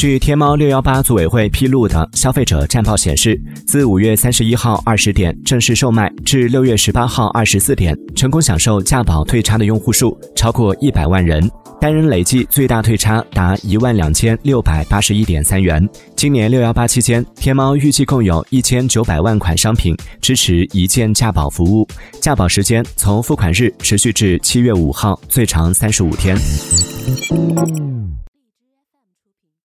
据天猫六幺八组委会披露的消费者战报显示，自五月三十一号二十点正式售卖至六月十八号二十四点，成功享受价保退差的用户数超过一百万人，单人累计最大退差达一万两千六百八十一点三元。今年六幺八期间，天猫预计共有一千九百万款商品支持一键价保服务，价保时间从付款日持续至七月五号，最长三十五天。